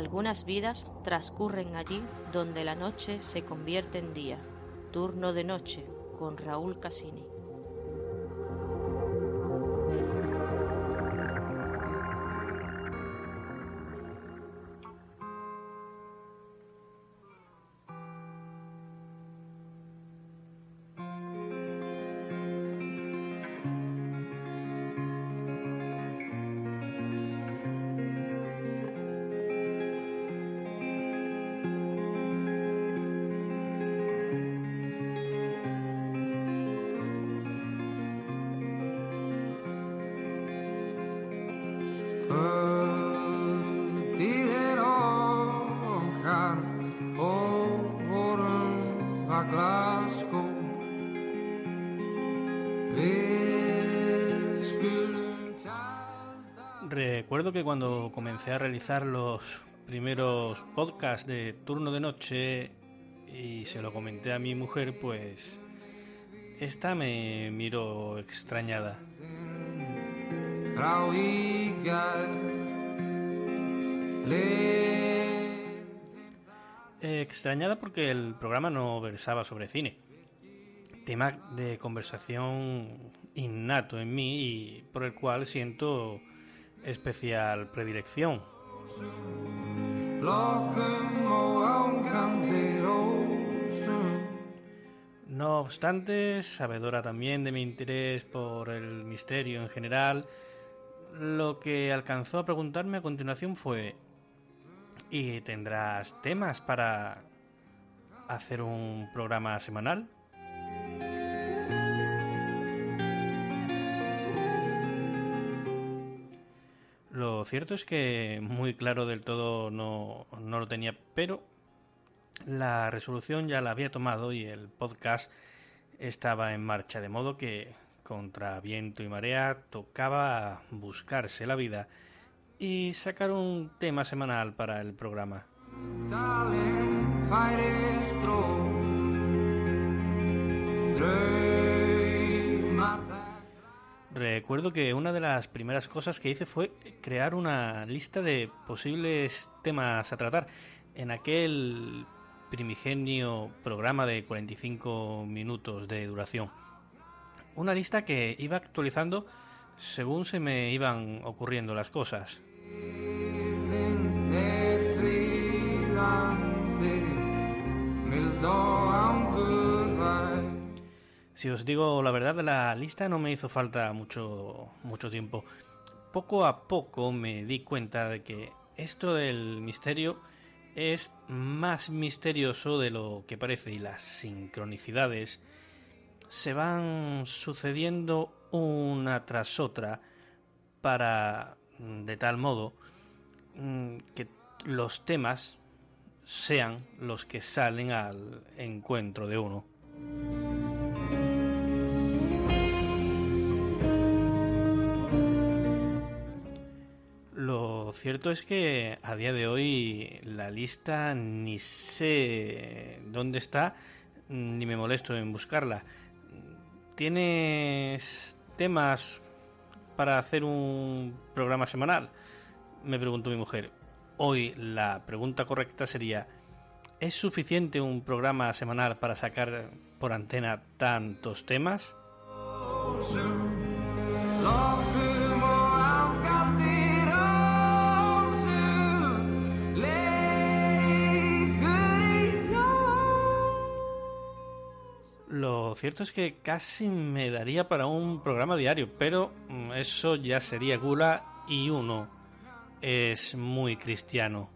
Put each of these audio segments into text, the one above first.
Algunas vidas transcurren allí donde la noche se convierte en día. Turno de noche con Raúl Recuerdo que cuando comencé a realizar los primeros podcasts de turno de noche y se lo comenté a mi mujer, pues esta me miró extrañada. Extrañada porque el programa no versaba sobre cine. Tema de conversación innato en mí y por el cual siento especial predilección. No obstante, sabedora también de mi interés por el misterio en general, lo que alcanzó a preguntarme a continuación fue ¿Y tendrás temas para hacer un programa semanal? Lo cierto es que muy claro del todo no, no lo tenía, pero la resolución ya la había tomado y el podcast estaba en marcha, de modo que contra viento y marea tocaba buscarse la vida y sacar un tema semanal para el programa. Recuerdo que una de las primeras cosas que hice fue crear una lista de posibles temas a tratar. En aquel primigenio programa de 45 minutos de duración. Una lista que iba actualizando según se me iban ocurriendo las cosas. Si os digo la verdad, la lista no me hizo falta mucho, mucho tiempo. Poco a poco me di cuenta de que esto del misterio es más misterioso de lo que parece y las sincronicidades se van sucediendo una tras otra para de tal modo mm, que los temas sean los que salen al encuentro de uno. Lo cierto es que a día de hoy la lista ni sé dónde está ni me molesto en buscarla. ¿Tienes temas para hacer un programa semanal? Me preguntó mi mujer. Hoy la pregunta correcta sería, ¿es suficiente un programa semanal para sacar por antena tantos temas? Cierto es que casi me daría para un programa diario, pero mm, eso ya sería gula y uno es muy cristiano.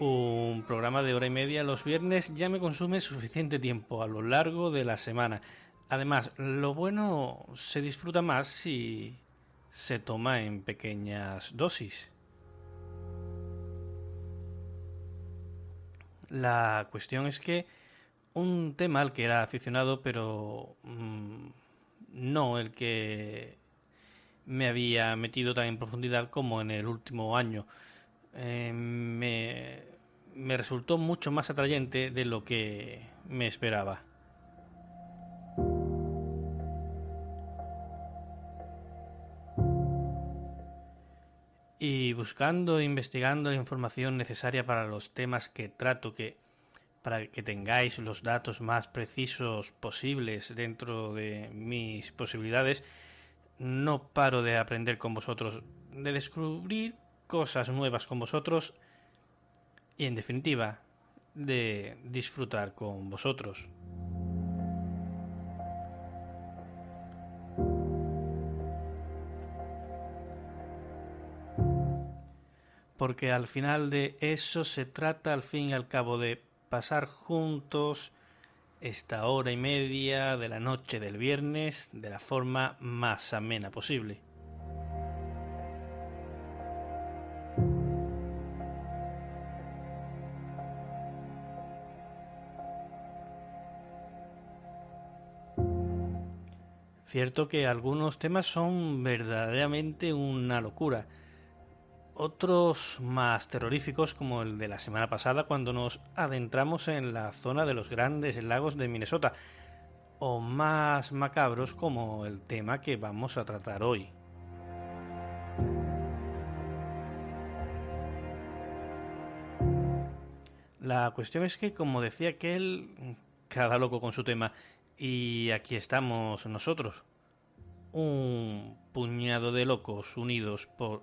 Un programa de hora y media los viernes ya me consume suficiente tiempo a lo largo de la semana. Además, lo bueno se disfruta más si se toma en pequeñas dosis. La cuestión es que un tema al que era aficionado, pero mm, no el que me había metido tan en profundidad como en el último año, eh, me, me resultó mucho más atrayente de lo que me esperaba. Buscando e investigando la información necesaria para los temas que trato, que para que tengáis los datos más precisos posibles dentro de mis posibilidades, no paro de aprender con vosotros, de descubrir cosas nuevas con vosotros y en definitiva de disfrutar con vosotros. Porque al final de eso se trata al fin y al cabo de pasar juntos esta hora y media de la noche del viernes de la forma más amena posible. Cierto que algunos temas son verdaderamente una locura otros más terroríficos como el de la semana pasada cuando nos adentramos en la zona de los grandes lagos de Minnesota, o más macabros como el tema que vamos a tratar hoy. La cuestión es que, como decía aquel, cada loco con su tema, y aquí estamos nosotros, un puñado de locos unidos por